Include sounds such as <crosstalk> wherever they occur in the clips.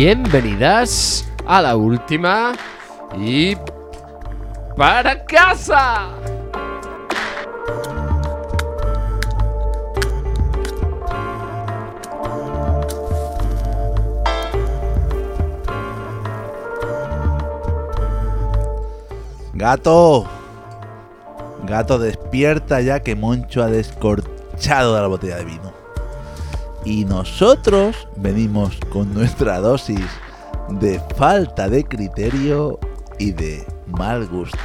Bienvenidas a la última y para casa. Gato. Gato, despierta ya que Moncho ha descorchado de la botella de vino. Y nosotros venimos con nuestra dosis de falta de criterio y de mal gusto.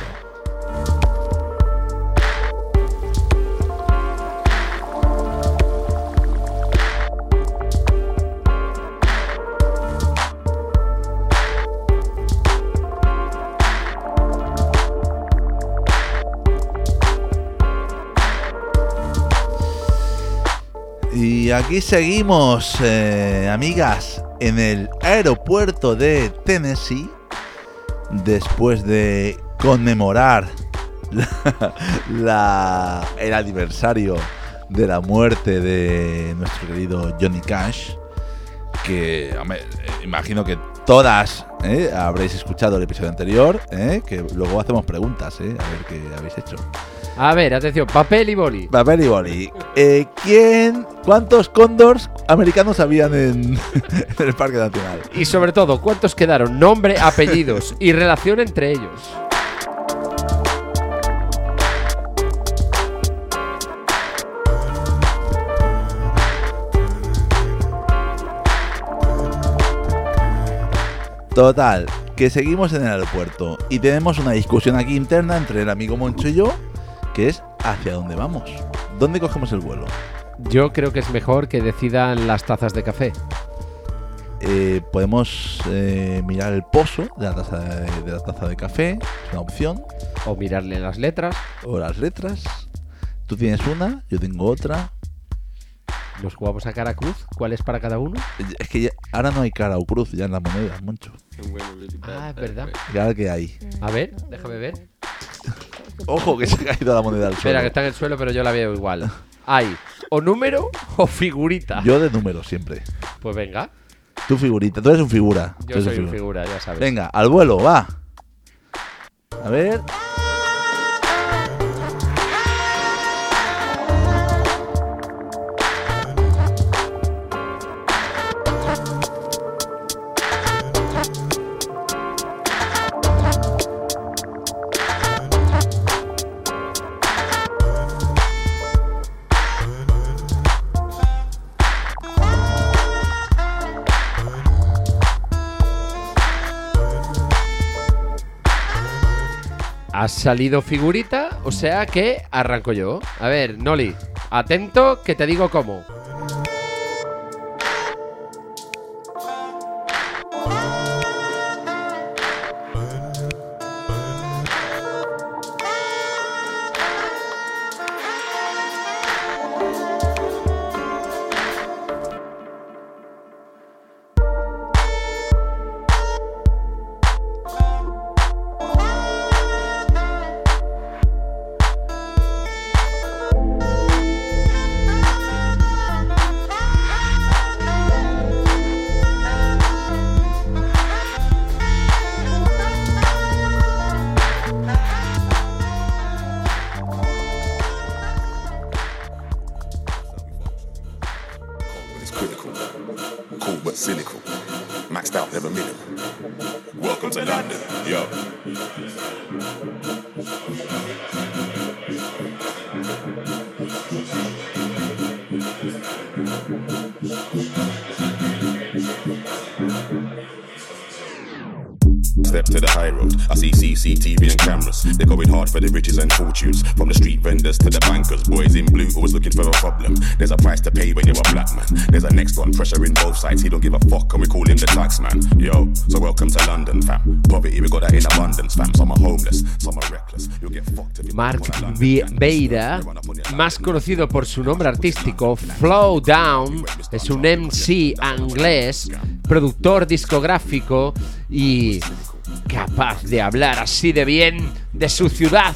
Aquí seguimos, eh, amigas, en el aeropuerto de Tennessee, después de conmemorar <laughs> el aniversario de la muerte de nuestro querido Johnny Cash, que imagino que todas eh, habréis escuchado el episodio anterior, eh, que luego hacemos preguntas, a ver qué habéis hecho. A ver, atención, papel y boli. Papel y boli. Eh, ¿Quién, cuántos cóndors americanos habían en, <laughs> en el Parque Nacional? Y sobre todo, ¿cuántos quedaron? Nombre, apellidos y relación entre ellos. Total, que seguimos en el aeropuerto y tenemos una discusión aquí interna entre el amigo Moncho y yo, que es hacia dónde vamos. ¿Dónde cogemos el vuelo? Yo creo que es mejor que decidan las tazas de café. Eh, podemos eh, mirar el pozo de la, taza de, de la taza de café, es una opción, O mirarle las letras. o las letras. Tú tienes una, yo tengo otra. Nos jugamos a cara cruz. ¿Cuál es para cada uno? Es que ya- ahora no hay cara o cruz ya en las monedas, Moncho. Ah, es verdad. ¿Y ahora qué hay? A ver, déjame ver. Ojo que se ha caído la moneda al suelo. Espera, que está en el suelo, pero yo la veo igual. Hay o número o figurita. Yo de número siempre. Pues venga, Tu figurita, tú eres un figura. tú yo soy un un figura, ya sabes. Venga, al vuelo, va. A ver. Has salido figurita, o sea que arranco yo. A ver, Noli, atento que te digo cómo. Pay when you're a black man. There's a next one, pressure in both sides. He don't give a fuck, and we call him the tax man. Yo, so welcome to London, fam. Poverty, we got that in abundance, fam. Some are homeless, some are reckless. You'll get fucked if you Mark. Beira, más conocido por su nombre artístico Flow Down, es un MC inglés, productor discográfico y capaz de hablar así de bien de su ciudad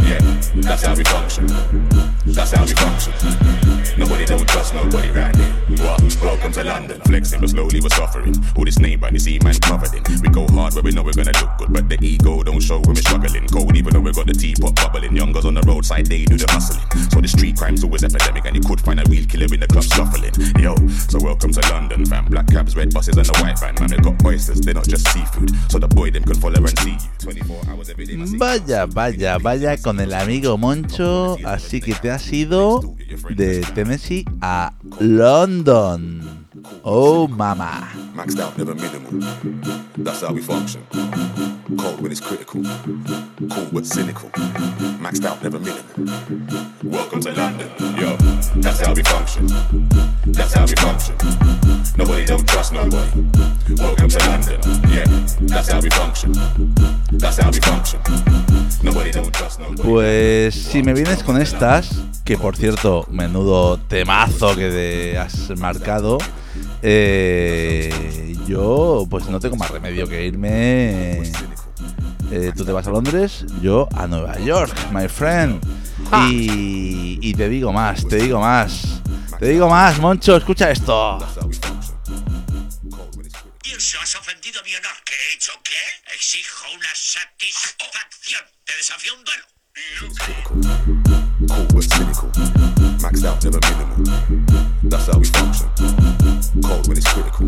That's how we function. That's how we function. Nobody don't trust nobody. Right here. What? Welcome to London. Flexing, but slowly we're suffering. All this name brand, you see man covered in. We go hard where we know we're gonna look good, but the ego don't show when we're struggling. Cold even though we got the teapot bubbling. Youngers on the roadside, they do the hustling. So the street crime's always epidemic, and you could find a real killer in the club shuffling. Yo, so welcome to London, fam. Black cabs, red buses, and the white van. Man, they got oysters, they're not just seafood. So the boy them can follow and see you. 24 hours every day. Vaya, vaya, vaya con el amigo Moncho. Así que te has ido de Tennessee a London. Oh, mama. Maxed out, never minimal. That's how we function. Cold when it's critical. Cool but cynical. Maxed out, never minimal. Welcome to London. Yo, that's how we function. That's how we function. Nobody don't trust nobody. Welcome to London. Yeah, that's how we function. That's how we function. Nobody don't trust nobody. Pues si me vienes con estas, que por cierto, menudo temazo que te has marcado, eh, yo pues no tengo más remedio que irme. Eh, tú te vas a Londres, yo a Nueva York, my friend. Y, y te digo más, te digo más. Te digo más, Moncho, escucha esto. That's how we function. Cold when it's critical. Irse, has ofendido mi honor. ¿Qué he hecho qué? Exijo una satisfacción. Te desafío un duelo. Cool but cynical. Maxed out, never minimal. That's how we function. Cold when it's critical.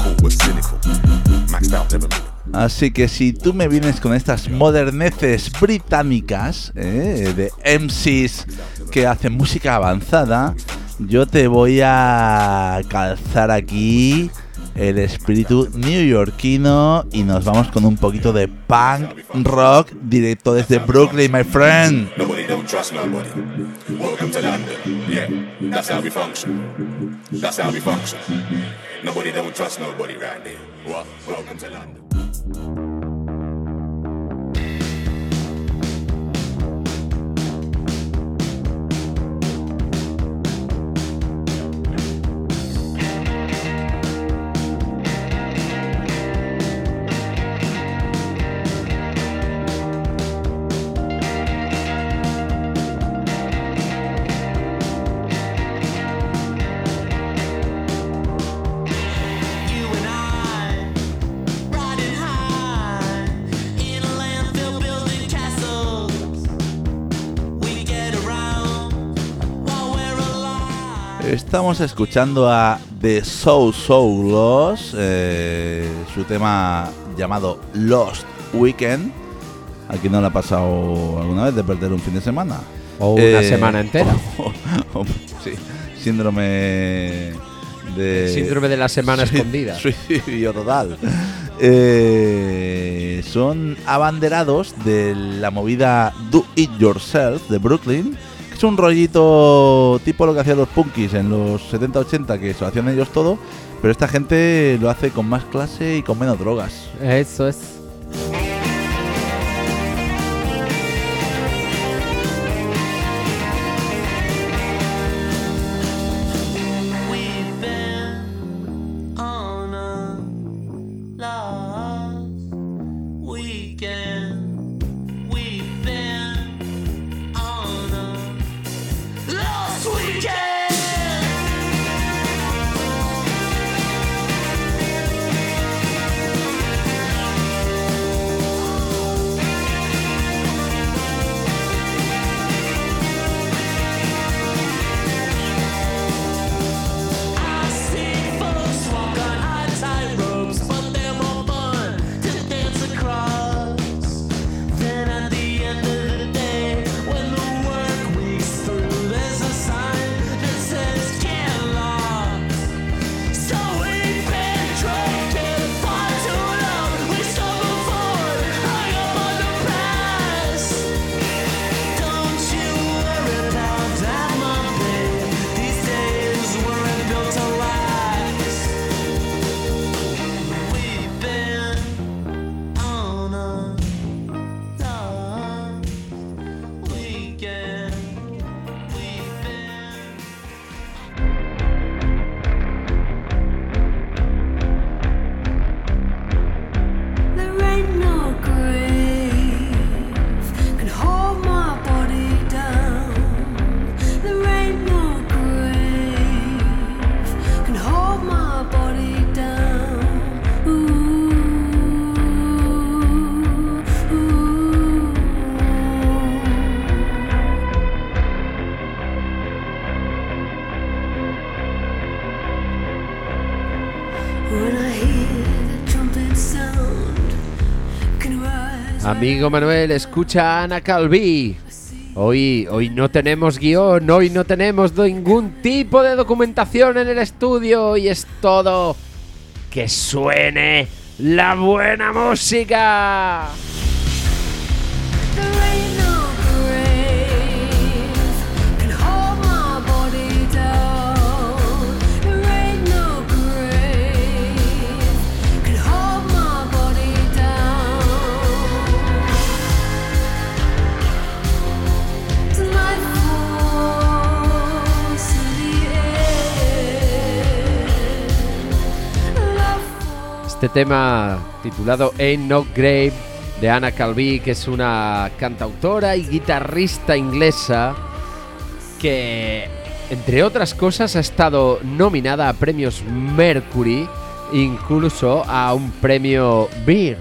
Cool but cynical. Maxed out, never minimal. Así que si tú me vienes con estas moderneces británicas eh, de MCs que hacen música avanzada, yo te voy a calzar aquí el espíritu neoyorquino y nos vamos con un poquito de punk rock directo desde Brooklyn, my friend. Nobody don't trust nobody. Welcome to London. Yeah, that's how we function. That's how we function. Nobody don't trust nobody right there. Welcome to London. You Estamos escuchando a The So So Lost, eh, su tema llamado Lost Weekend. ¿A quién no le ha pasado alguna vez de perder un fin de semana? O una semana entera. <laughs> o- o- sí, síndrome de. Síndrome de la semana Sui- escondida. Suicidio total. Eh, son abanderados de la movida Do It Yourself de Brooklyn. Es un rollito tipo lo que hacían los punkis en los 70-80, que se lo hacían ellos todo. Pero esta gente lo hace con más clase y con menos drogas. Eso es. Amigo Manuel, escucha a Ana Calví. Hoy, hoy no tenemos guion, hoy no tenemos ningún tipo de documentación en el estudio y es todo que suene la buena música. Este tema titulado Ain't No Grave de Anna Calví, que es una cantautora y guitarrista inglesa que, entre otras cosas, ha estado nominada a premios Mercury, incluso a un premio Beard.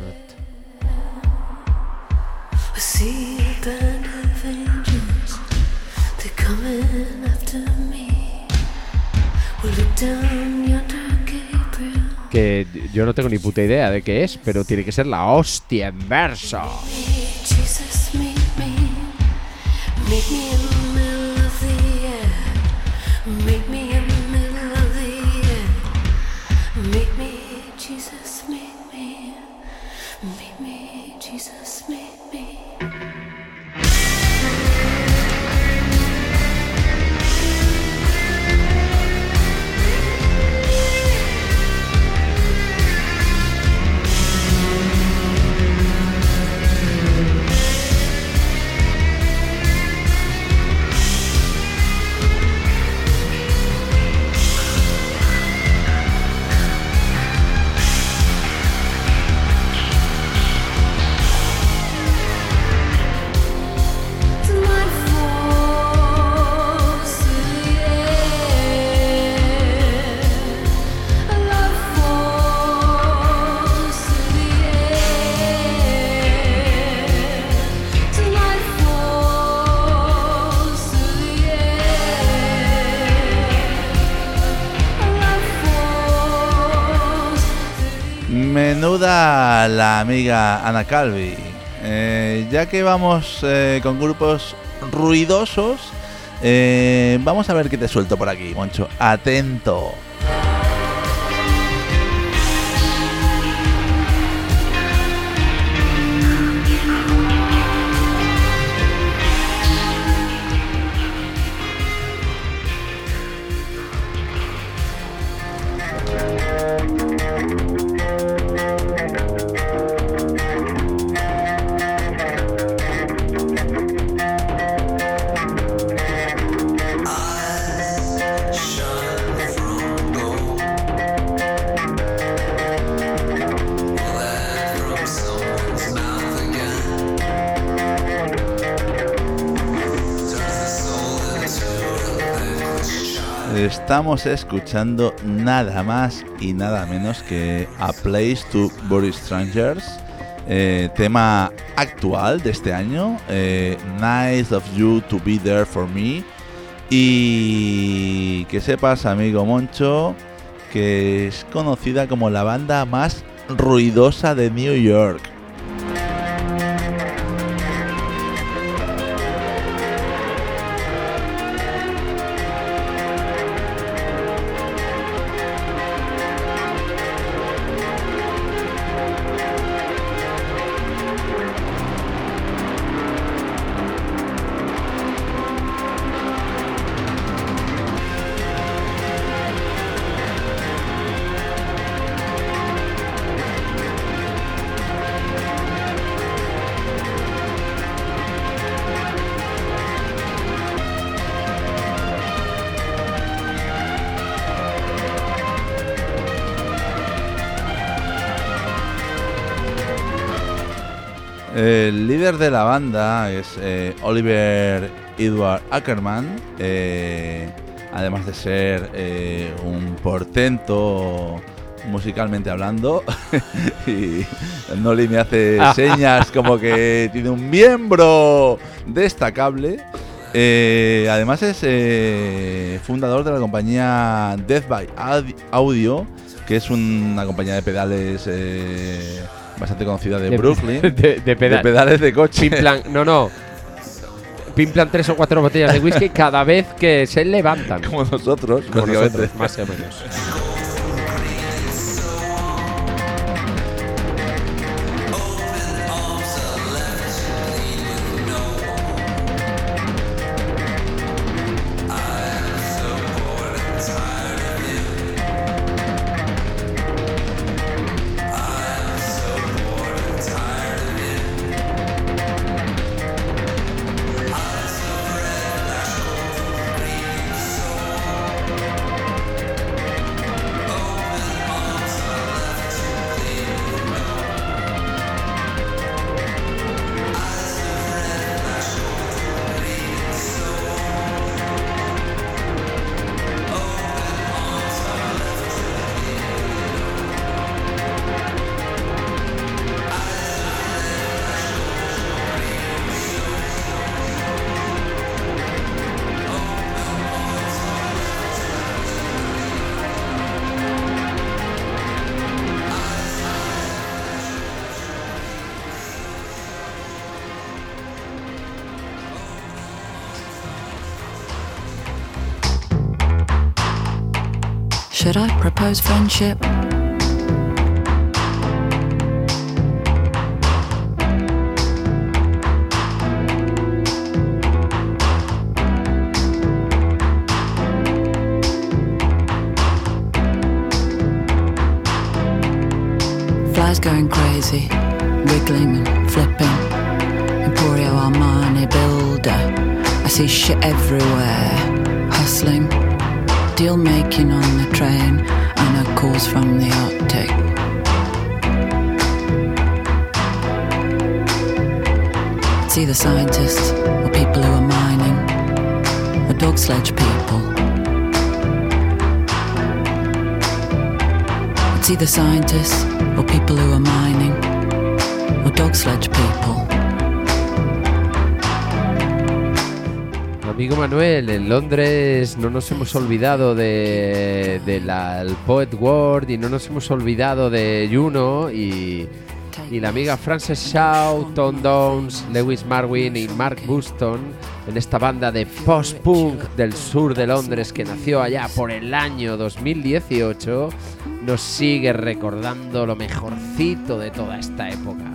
Que yo no tengo ni puta idea de qué es, pero tiene que ser la hostia en verso. Amiga Ana Calvi. Eh, ya que vamos eh, con grupos ruidosos, eh, vamos a ver qué te suelto por aquí, Moncho. Atento. Estamos escuchando nada más y nada menos que A Place to Bury Strangers, eh, tema actual de este año. eh, nice of you to be there for me. Y que sepas, amigo Moncho, que es conocida como la banda más ruidosa de New York. Líder de la banda es eh, Oliver Edward Ackerman, eh, además de ser eh, un portento musicalmente hablando, <laughs> y Noli me hace <laughs> señas como que tiene un miembro destacable. Eh, además es eh, fundador de la compañía Death by Aud- Audio, que es una compañía de pedales eh, bastante conocida de, De- Brooklyn. <laughs> de- de de pedal. pedales de coche. Pimplan, no, no. Pimplan tres o cuatro botellas de whisky cada vez que se levantan. <laughs> como nosotros, Como nosotros, más o menos. Should I propose friendship? Flies going crazy, wiggling and flipping. Emporio Armani builder. I see shit everywhere. Deal making on the train, I know calls from the Arctic. It's either scientists or people who are mining, or dog sledge people. It's either scientists or people who are mining, or dog sledge people. Amigo Manuel, en Londres no nos hemos olvidado de, de la el Poet World y no nos hemos olvidado de Juno y, y la amiga Frances Shaw, Tom Downs, Lewis Marwin y Mark Buston en esta banda de post-punk del sur de Londres que nació allá por el año 2018 nos sigue recordando lo mejorcito de toda esta época.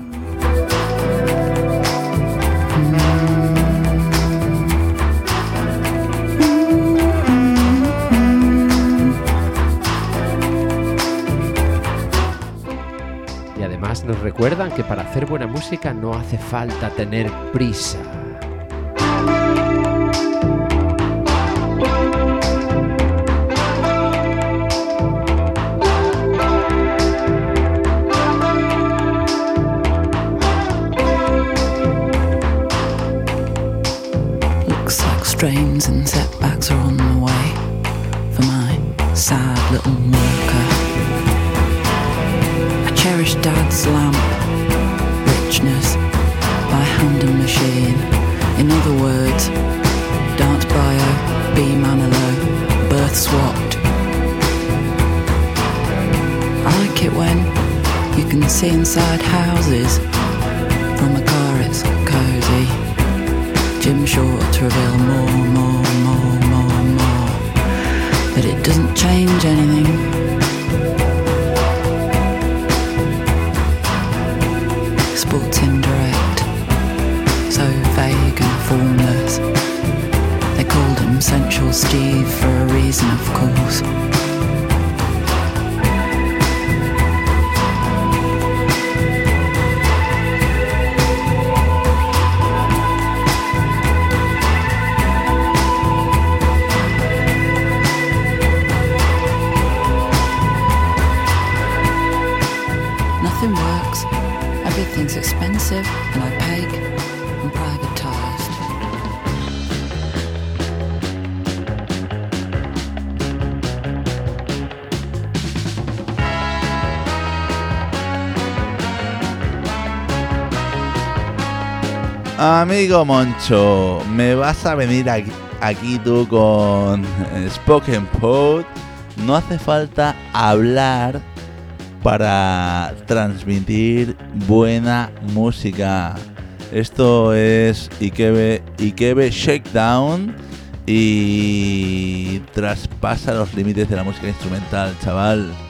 Además nos recuerdan que para hacer buena música no hace falta tener prisa. And privatized. Amigo Moncho, me vas a venir aquí, aquí tú con eh, Spoken Pod. No hace falta hablar para transmitir buena música. Esto es Ikebe, Ikebe Shakedown y traspasa los límites de la música instrumental, chaval.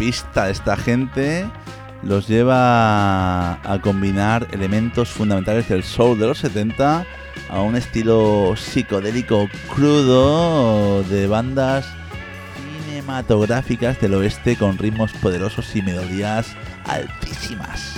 Pista esta gente los lleva a combinar elementos fundamentales del soul de los 70 a un estilo psicodélico crudo de bandas cinematográficas del oeste con ritmos poderosos y melodías altísimas.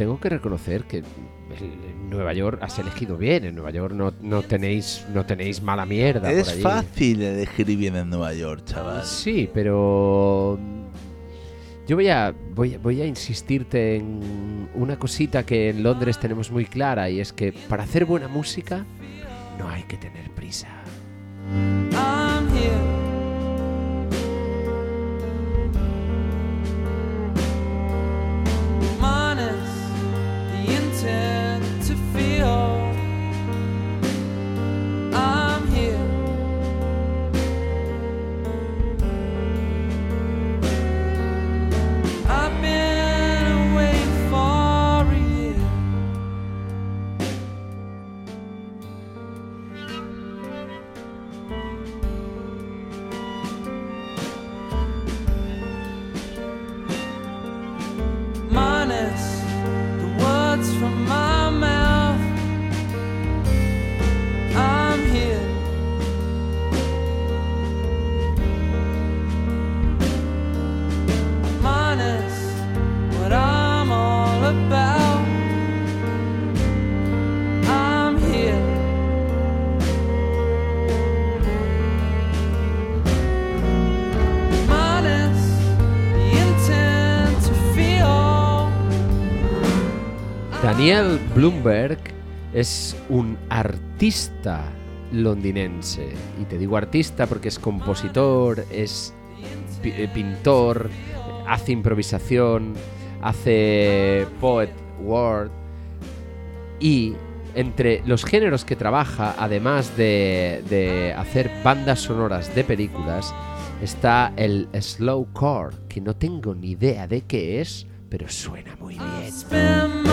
Tengo que reconocer que en Nueva York has elegido bien. En Nueva York no, no tenéis no tenéis mala mierda por Es allí. fácil elegir bien en Nueva York, chaval. Sí, pero yo voy a, voy, a- voy a insistirte en una cosita que en Londres tenemos muy clara y es que para hacer buena música no hay que tener prisa. I'm here. Daniel Bloomberg es un artista londinense. Y te digo artista porque es compositor, es eh, pintor, hace improvisación, hace poet word. Y entre los géneros que trabaja, además de, de hacer bandas sonoras de películas, está el slowcore, que no tengo ni idea de qué es, pero suena muy bien.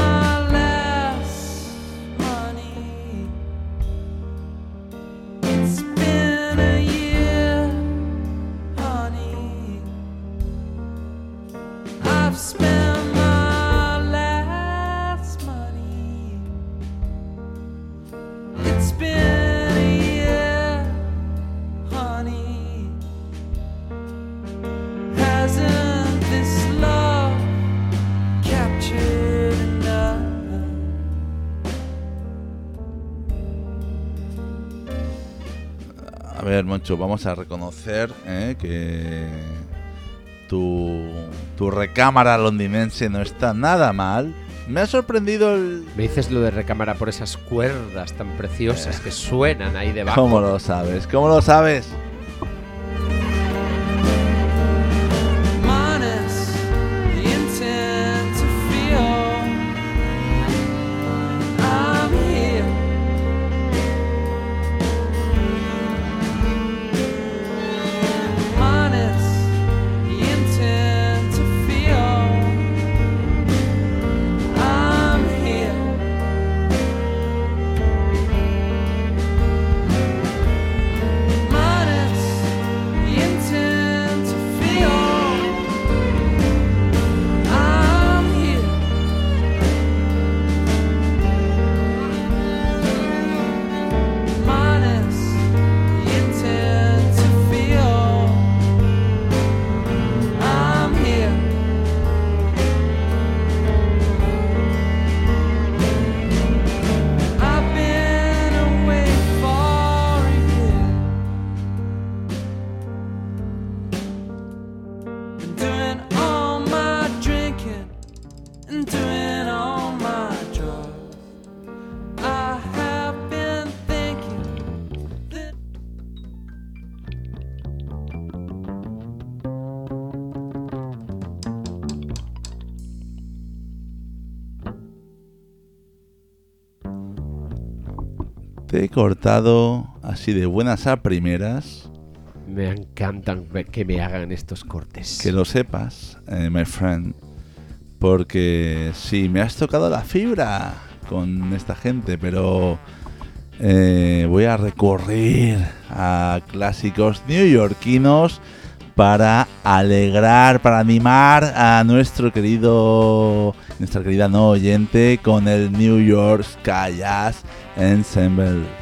Moncho, vamos a reconocer eh, que tu, tu recámara londinense no está nada mal. Me ha sorprendido el... Me dices lo de recámara por esas cuerdas tan preciosas que suenan ahí <laughs> debajo. ¿Cómo lo sabes? ¿Cómo lo sabes? Te he cortado así de buenas a primeras. Me encantan que me hagan estos cortes. Que lo sepas, eh, my friend. Porque sí, me has tocado la fibra con esta gente, pero eh, voy a recurrir a clásicos neoyorquinos para alegrar, para animar a nuestro querido, nuestra querida no oyente con el New York Sky Jazz Ensemble.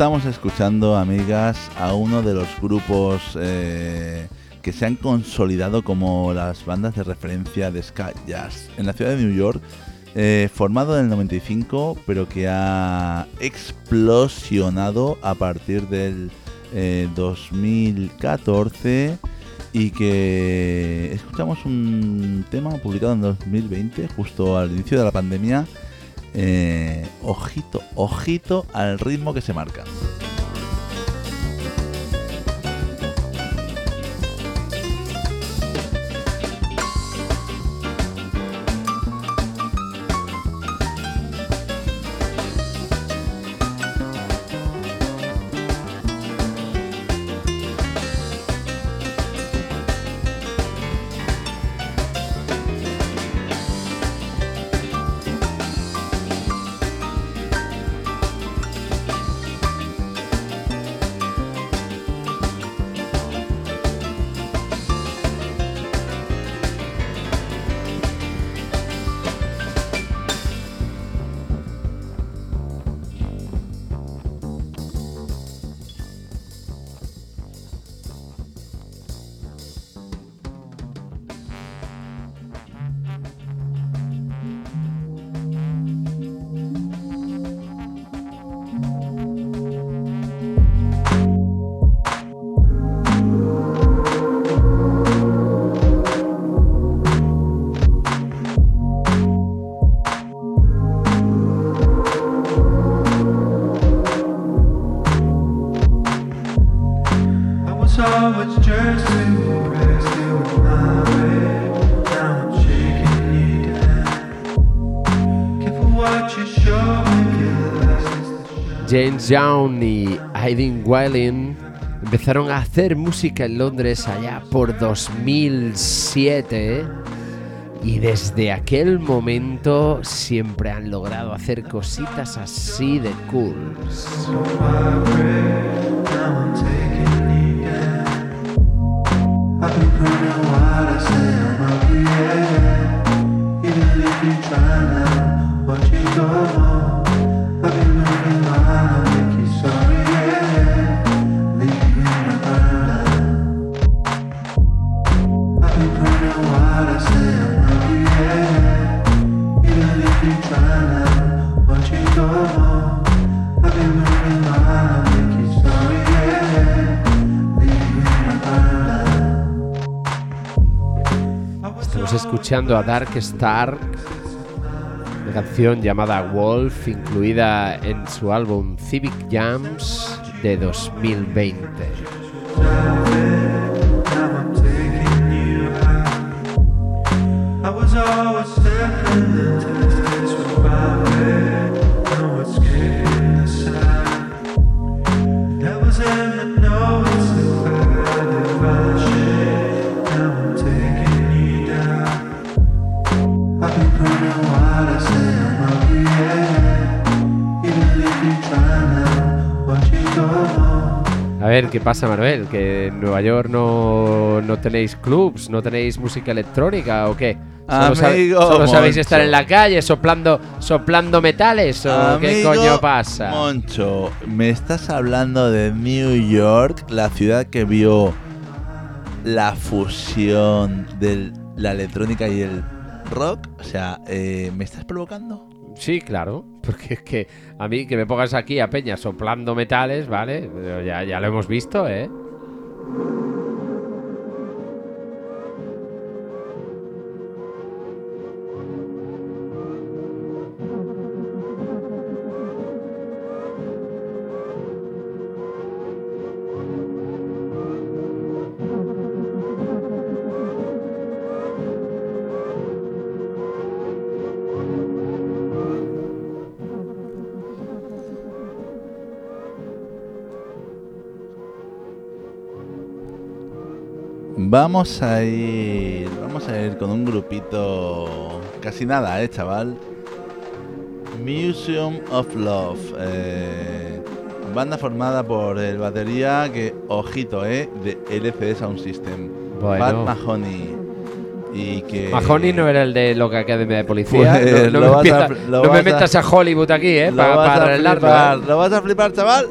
Estamos escuchando, amigas, a uno de los grupos eh, que se han consolidado como las bandas de referencia de ska jazz en la ciudad de New York, eh, formado en el 95, pero que ha explosionado a partir del eh, 2014 y que escuchamos un tema publicado en 2020, justo al inicio de la pandemia. Eh, ojito, ojito al ritmo que se marca. James Young y Aidin Wilding empezaron a hacer música en Londres allá por 2007 y desde aquel momento siempre han logrado hacer cositas así de cool. Escuchando a Dark Star, una canción llamada Wolf, incluida en su álbum Civic Jams de 2020. Ver, ¿qué pasa, Manuel? ¿Que en Nueva York no, no tenéis clubs, no tenéis música electrónica o qué? ¿Solo, Amigo solo sabéis estar en la calle soplando, soplando metales o qué coño pasa? Moncho, me estás hablando de New York, la ciudad que vio la fusión de la electrónica y el rock. O sea, eh, ¿me estás provocando? Sí, claro, <laughs> porque es que a mí que me pongas aquí a Peña soplando metales, ¿vale? Ya lo hemos visto, ¿eh? Vamos a ir. Vamos a ir con un grupito. Casi nada, eh, chaval. Museum of Love. eh, banda formada por el batería que, ojito, eh, de LCD Sound System. Bueno. Pat Mahoney. Y que. Mahoney no era el de Loca Academia de Policía. Pues, no no me, a- no a- metas a Hollywood aquí, ¿eh? Lo Para vas a arreglarlo. flipar, ¿eh? Lo vas a flipar, chaval.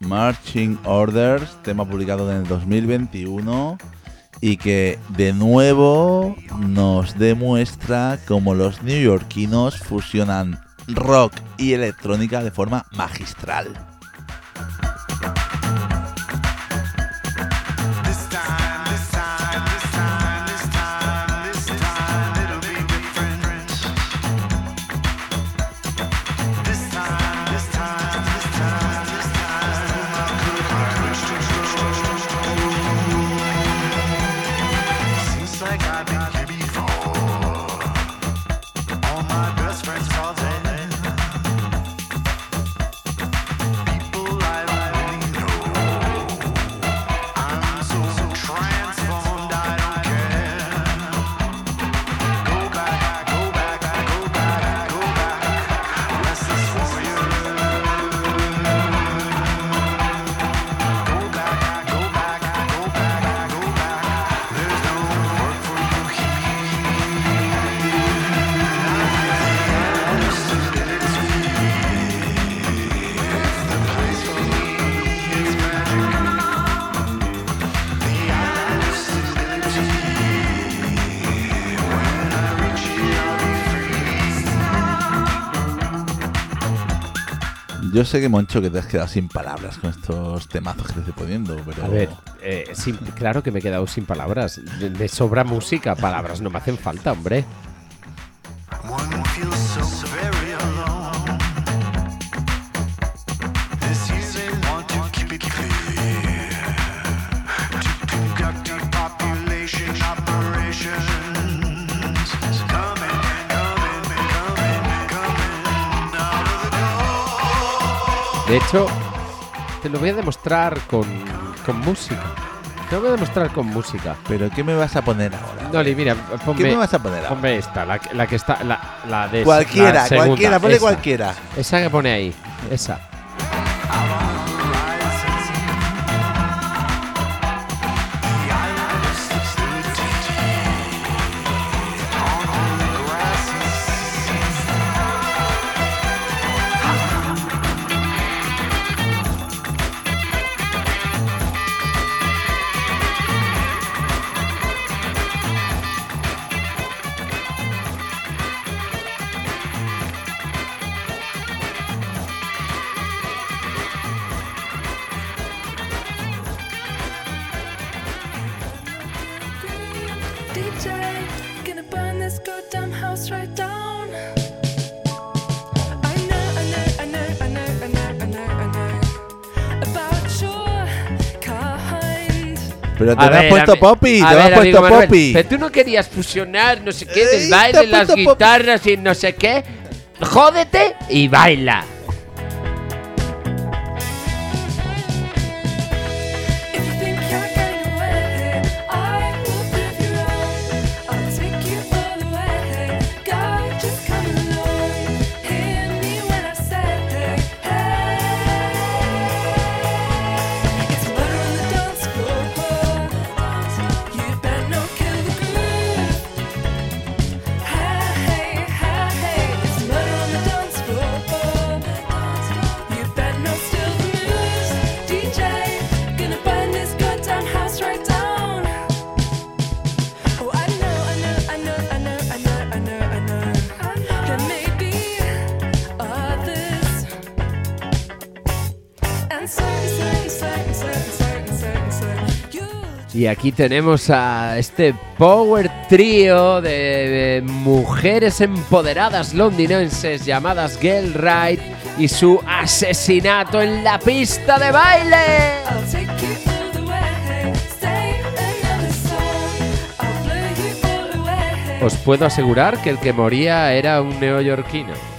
Marching Orders, tema publicado en el 2021 y que de nuevo nos demuestra cómo los neoyorquinos fusionan rock y electrónica de forma magistral. Yo sé que, Moncho, que te has quedado sin palabras con estos temazos que te estoy poniendo, pero... A ver, eh, sin- claro que me he quedado sin palabras. Me sobra música, palabras no me hacen falta, hombre. De hecho, te lo voy a demostrar con, con música. Te lo voy a demostrar con música. ¿Pero qué me vas a poner ahora? Noli, mira, ponme, ¿Qué me vas a poner ahora? ponme esta, la, que- la que está, la, la de Cualquiera, la segunda, cualquiera, ponle esa. cualquiera. Esa que pone ahí, esa. Pero te A has ver, puesto a te lo has ver, puesto Manuel, Poppy. Pero tú no querías fusionar no sé qué del baile, las guitarras y no sé qué. Jódete y baila. Y aquí tenemos a este power trio de, de mujeres empoderadas londinenses llamadas Girl Right y su asesinato en la pista de baile. Os puedo asegurar que el que moría era un neoyorquino.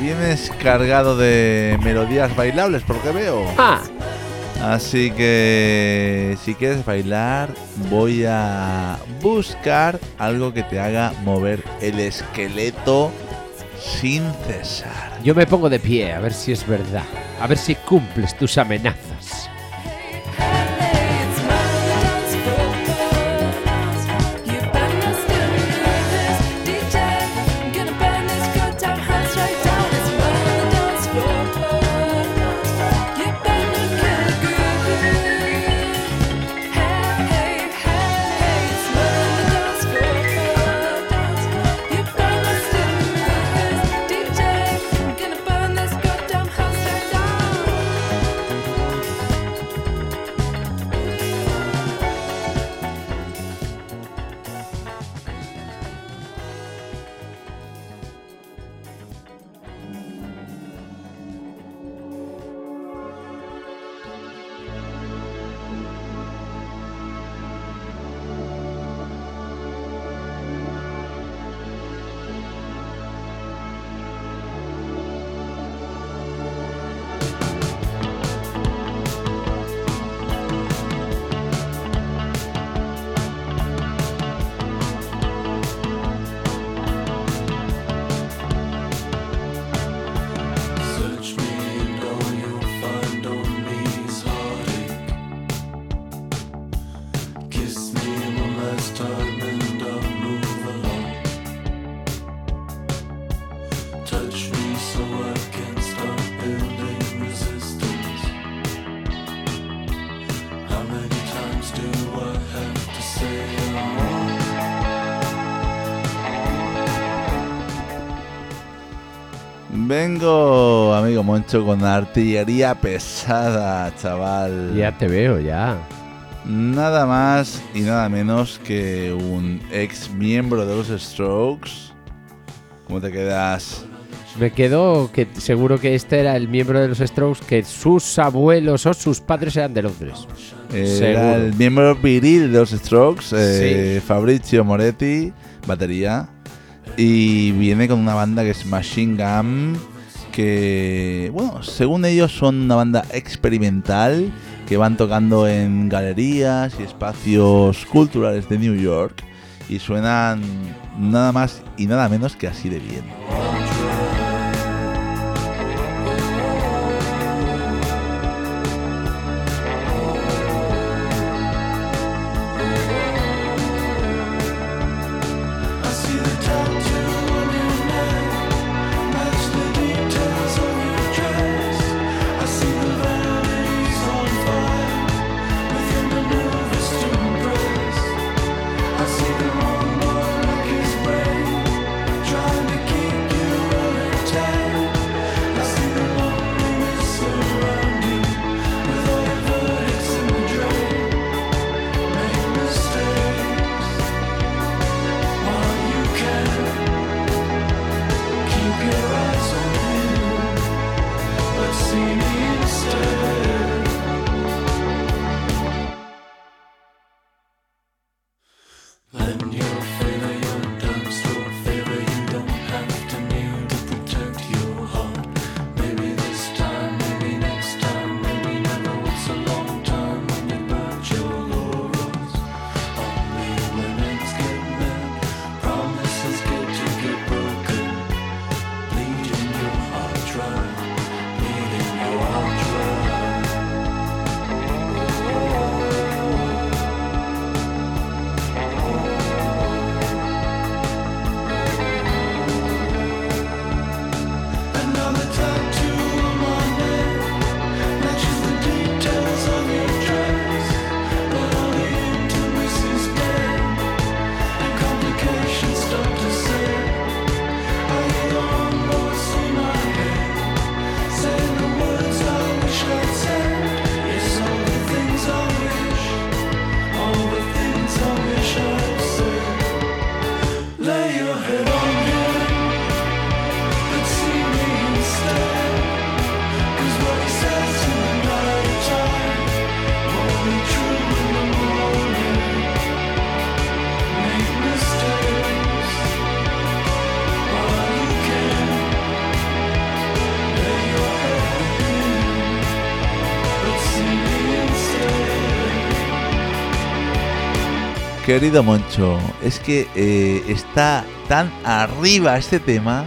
Vienes cargado de melodías bailables, por lo que veo. Ah. Así que si quieres bailar, voy a buscar algo que te haga mover el esqueleto sin cesar. Yo me pongo de pie, a ver si es verdad. A ver si cumples tus amenazas. Vengo, amigo Moncho, con artillería pesada, chaval. Ya te veo, ya. Nada más y nada menos que un ex miembro de los Strokes. ¿Cómo te quedas? Me quedo que seguro que este era el miembro de los Strokes que sus abuelos o sus padres eran de Londres. Era Seguro. el miembro viril de los Strokes, eh, Fabrizio Moretti, batería. Y viene con una banda que es Machine Gun, que, bueno, según ellos son una banda experimental que van tocando en galerías y espacios culturales de New York y suenan nada más y nada menos que así de bien. Querido Moncho, es que eh, está tan arriba este tema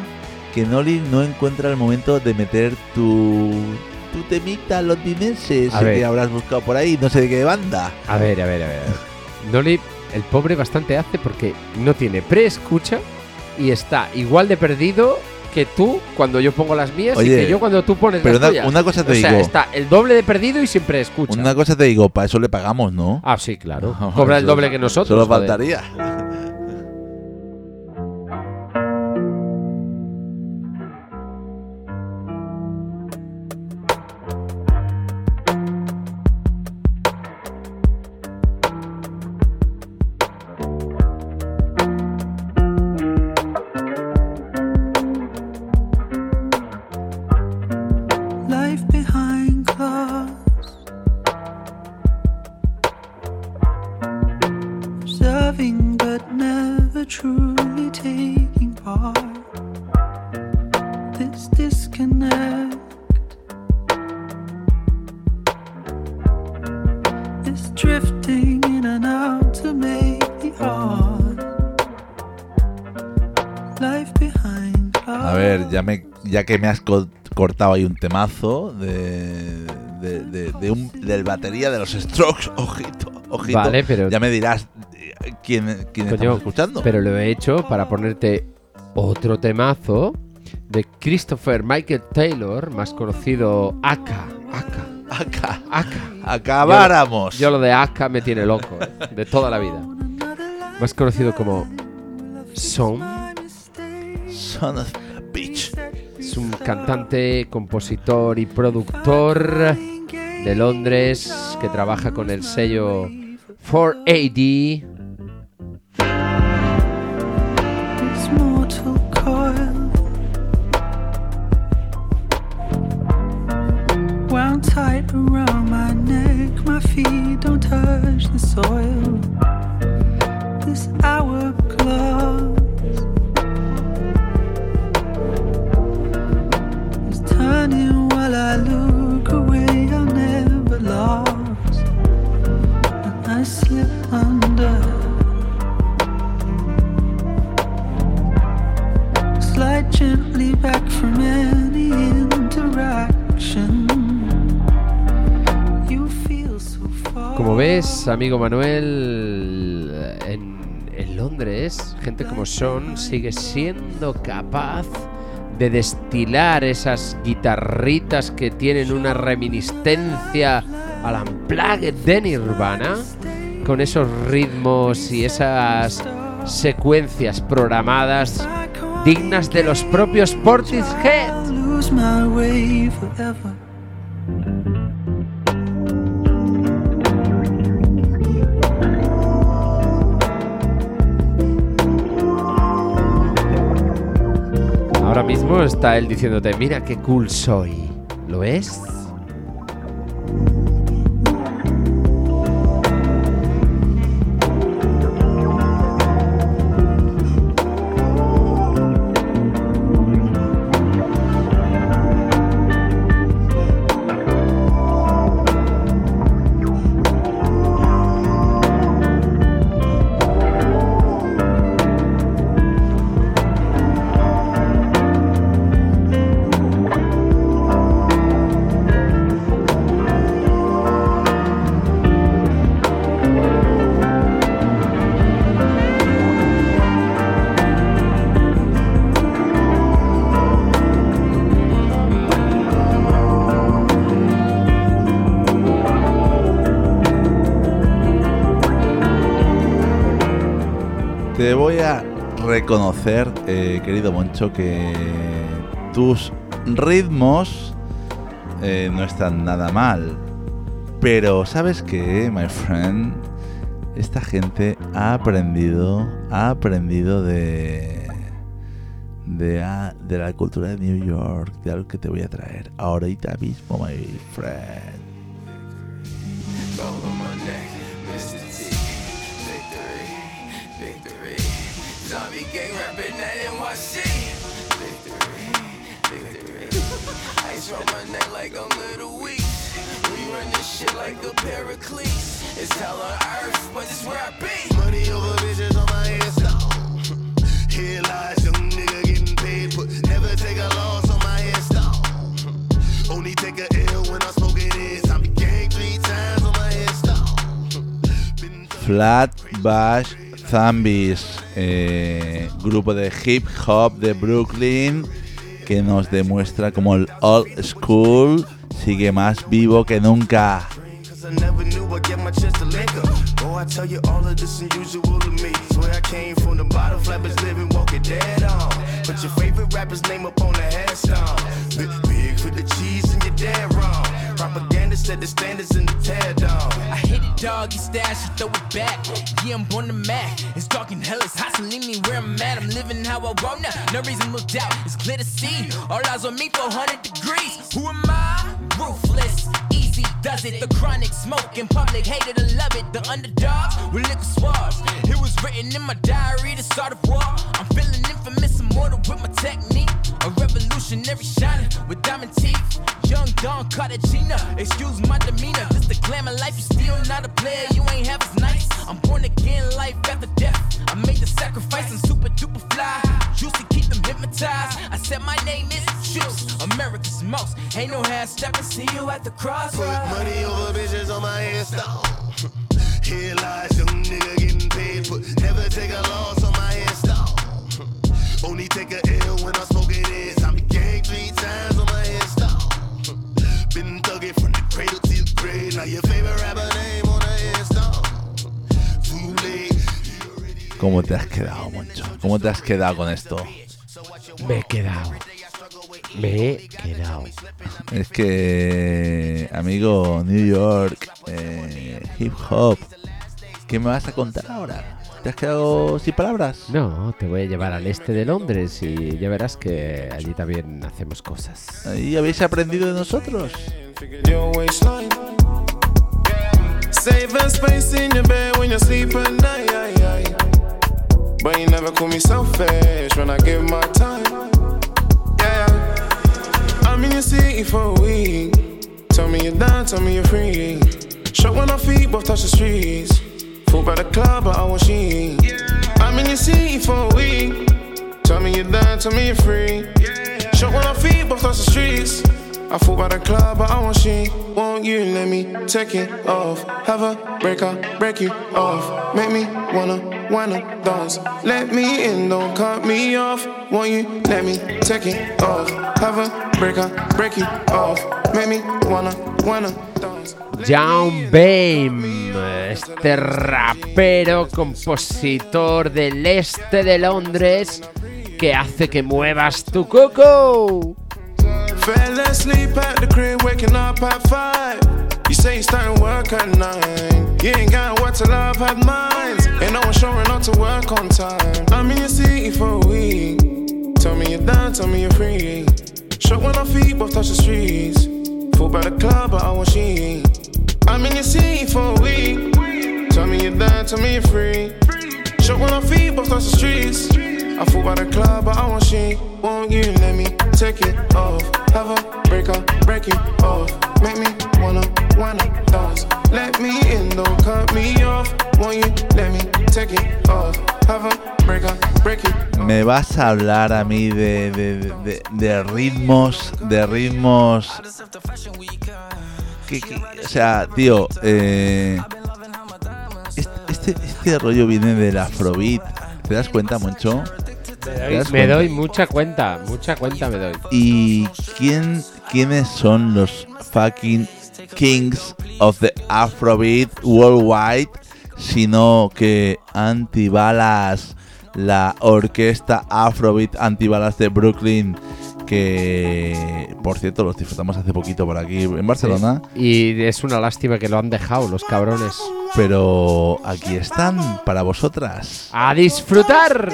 que Noli no encuentra el momento de meter tu, tu temita londinense, ese que habrás buscado por ahí, no sé de qué banda. A ver, a ver, a ver. Noli, el pobre bastante hace porque no tiene pre-escucha y está igual de perdido que tú cuando yo pongo las mías Oye, y que yo cuando tú pones pero las una- tuyas. una cosa te o sea, digo. está el doble de perdido y siempre escucha. Una cosa te digo, para eso le pagamos, ¿no? Ah, sí, claro. <laughs> Cobra el doble que nosotros. Solo joder. faltaría. Ya, que me has co- cortado ahí un temazo de, de- de- de un, del batería de los Strokes, <laughs> ojito, ojito. Vale, pero- Ya me dirás eh, quién, quién Coño, estamos escuchando. Pero lo he hecho para ponerte otro temazo de Christopher Michael Taylor, más conocido Aka. Aka. Acá. Aka. Acabáramos. Yo lo de Aka me tiene loco, eh, de toda la vida. Más conocido como Son. Son of. Es un cantante, compositor y productor de Londres que trabaja con el sello 4AD. This mortal coil wound my neck. My feet don't touch the soil. This hourglass is turning while I look away. I'm never lost, and I slip under. Slide gently back from any interaction. You feel so far. Como ves, amigo Manuel, en, en Londres, gente como Sean sigue siendo capaz de destilar esas guitarritas que tienen una reminiscencia al unplugged de Nirvana, con esos ritmos y esas secuencias programadas dignas de los propios Portishead. Mismo está él diciéndote, mira qué cool soy. ¿Lo ves? Te voy a reconocer, eh, querido Moncho, que tus ritmos eh, no están nada mal. Pero sabes que, my friend, esta gente ha aprendido, ha aprendido de, de, a- de la cultura de New York, de algo que te voy a traer ahorita mismo, my friend. Like I'm little weak. We run this shit like a Pericles. It's hell on earth, but it's where I be. Money over bitches on my headstone. <laughs> Here lies young nigga getting paid, but never take a loss on my headstone. <laughs> Only take a L when I'm smoking it. I be gang three times on my headstone. <laughs> Flat Bash Zombies, eh, grupo de hip hop de Brooklyn que nos demuestra como el old school sigue más vivo que nunca. Cause I never knew I'd get my chance to link up. Oh, I tell you all of this unusual to me. Swear I came from the bottom, flappers living, walking dead on. Put your favorite rapper's name up on the headstone. Big, big for the cheese and you're dead wrong. Propaganda set the standards in the tear down. I hit it doggy style, she throw it back. Yeah, I'm on the Mac. It's dark and hell, it's hot, so leave me where I'm at. I'm living how I want now. No reason to doubt. It's clear to see. All eyes on me, 400 degrees. Who am I? Ruthless. Easy does it. The chronic smoke in public, hated or love it. The underdogs with liquor swabs. It was written in my diary to start a war. I'm feeling infamous, immortal with my technique. A revolutionary shining with diamond teeth. Young Don Cartagena, excuse my demeanor. Just the glamour life, you still not a player, you ain't half as nice. I'm born again, life after death. I made the sacrifice and super duper fly. To keep them hypnotized. I said my name is Juice, America's most. Ain't no half stepping, see you at the crossroads. Put money over bitches on my headstone. <laughs> Here lies young nigga getting paid, but never take a loss on my headstone. Only take a L when I smoke it is. I'm three times on my. Been from the cradle to the grave. Now your favorite on the ¿Cómo te has quedado, Moncho? ¿Cómo te has quedado con esto? Me he quedado. Me he quedado. Es que, amigo, New York, eh, hip hop, ¿qué me vas a contar ahora? ¿Te has quedado sin palabras? No, te voy a llevar al este de Londres y ya verás que allí también hacemos cosas. ¿Y habéis aprendido de nosotros? Saving space in your bed when you sleep at night. But you never call me selfish when I give my time. Yeah, I'm in your city for a week. Tell me you're down, tell me you're free. Shot when our feet both touch the streets. Full by the club, but I want she. I'm in your city for a week. Tell me you're down, tell me you're free. Shot when our feet both touch the streets. I fall by the club, but I want she. Won't you let me take it off? Have a break break you off. Make me wanna, wanna dance. Let me in, don't cut me off. Won't you let me take it off? Have a break break you off. Make me wanna, wanna. John Bame, este rapero, compositor del este de Londres, que hace que muevas tu coco. Fell asleep at the crib, waking up at five. You say you starting work at nine. You ain't got what to love had minds. Ain't no one showing up to work on time. I'm in your city for a week. Tell me you're down, tell me you're free. Shot when our feet both touch the streets. Full by the club, but I want she. I'm in your city for a week. Tell me you're down, tell me you're free. Shot when our feet both touch the streets. I fall by the club, but I want she. Won't you let me take it off? A break up, break you off. Make me wanna, wanna dance. Let me in, don't cut me off. Won't you let me take it off? Have a break up, break you Me vas a hablar a mí de, de, de- de ritmos, de ritmos... que- que- o sea, tío, eh, este, este, este rollo viene del afrobeat. ¿Te das cuenta, Moncho? Me doy mucha cuenta, mucha cuenta me doy. ¿Y quién, quiénes son los fucking kings of the Afrobeat worldwide? Sino que Antibalas, la orquesta Afrobeat Antibalas de Brooklyn, que por cierto los disfrutamos hace poquito por aquí en Barcelona, Y es una lástima que lo han dejado los cabrones. pero aquí están para vosotras. ¡A disfrutar!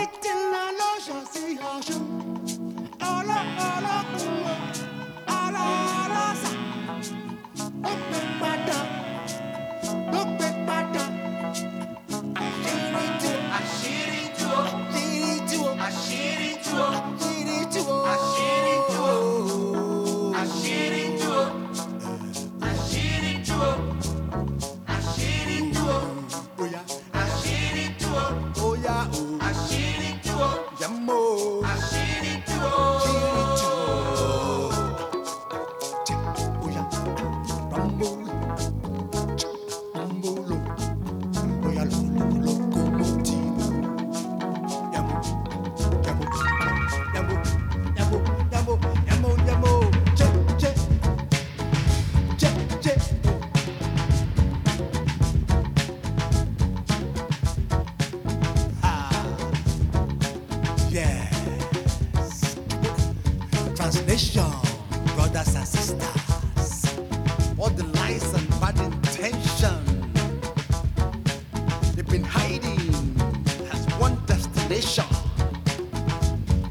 They've been hiding has one destination.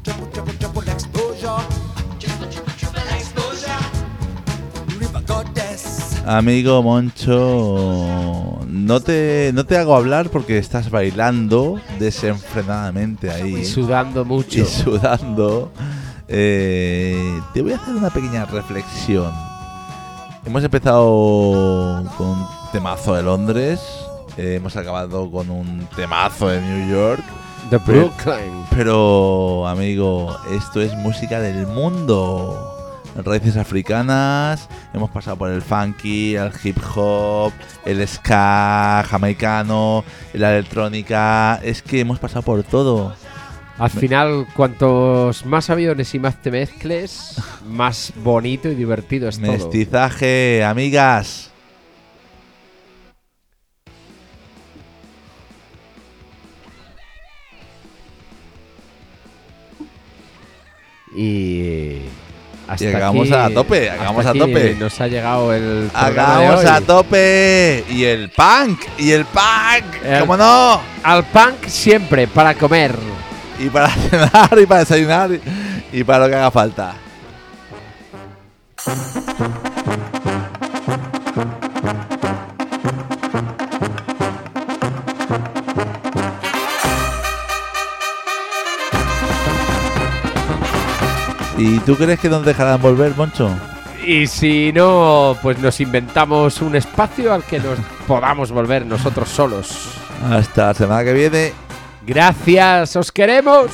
Triple, triple, triple exposure. Triple, triple, triple exposure. River goddess. Amigo Moncho, no te, no te hago hablar porque estás bailando desenfrenadamente ahí. Y sudando mucho. y sudando. Eh, te voy a hacer una pequeña reflexión. Hemos empezado con un temazo de Londres, eh, hemos acabado con un temazo de New York. De Brooklyn. Pero, amigo, esto es música del mundo. Raíces africanas, hemos pasado por el funky, el hip hop, el ska jamaicano, la electrónica. Es que hemos pasado por todo. Al final, cuantos más aviones y más te mezcles, <laughs> más bonito y divertido es todo. Mestizaje, amigas. Y. hasta Llegamos aquí- a tope, hasta llegamos a tope. Nos ha llegado el. Hagamos a tope. Y el punk, y el punk, El- ¿cómo no? Al punk siempre, para comer. Y para <laughs> cenar, y para desayunar, y, y para lo que haga falta. ¿Y tú crees que nos dejarán volver, Moncho? Y si no, pues nos inventamos un espacio al que nos <laughs> podamos volver nosotros solos. Hasta la semana que viene. Gracias, os queremos.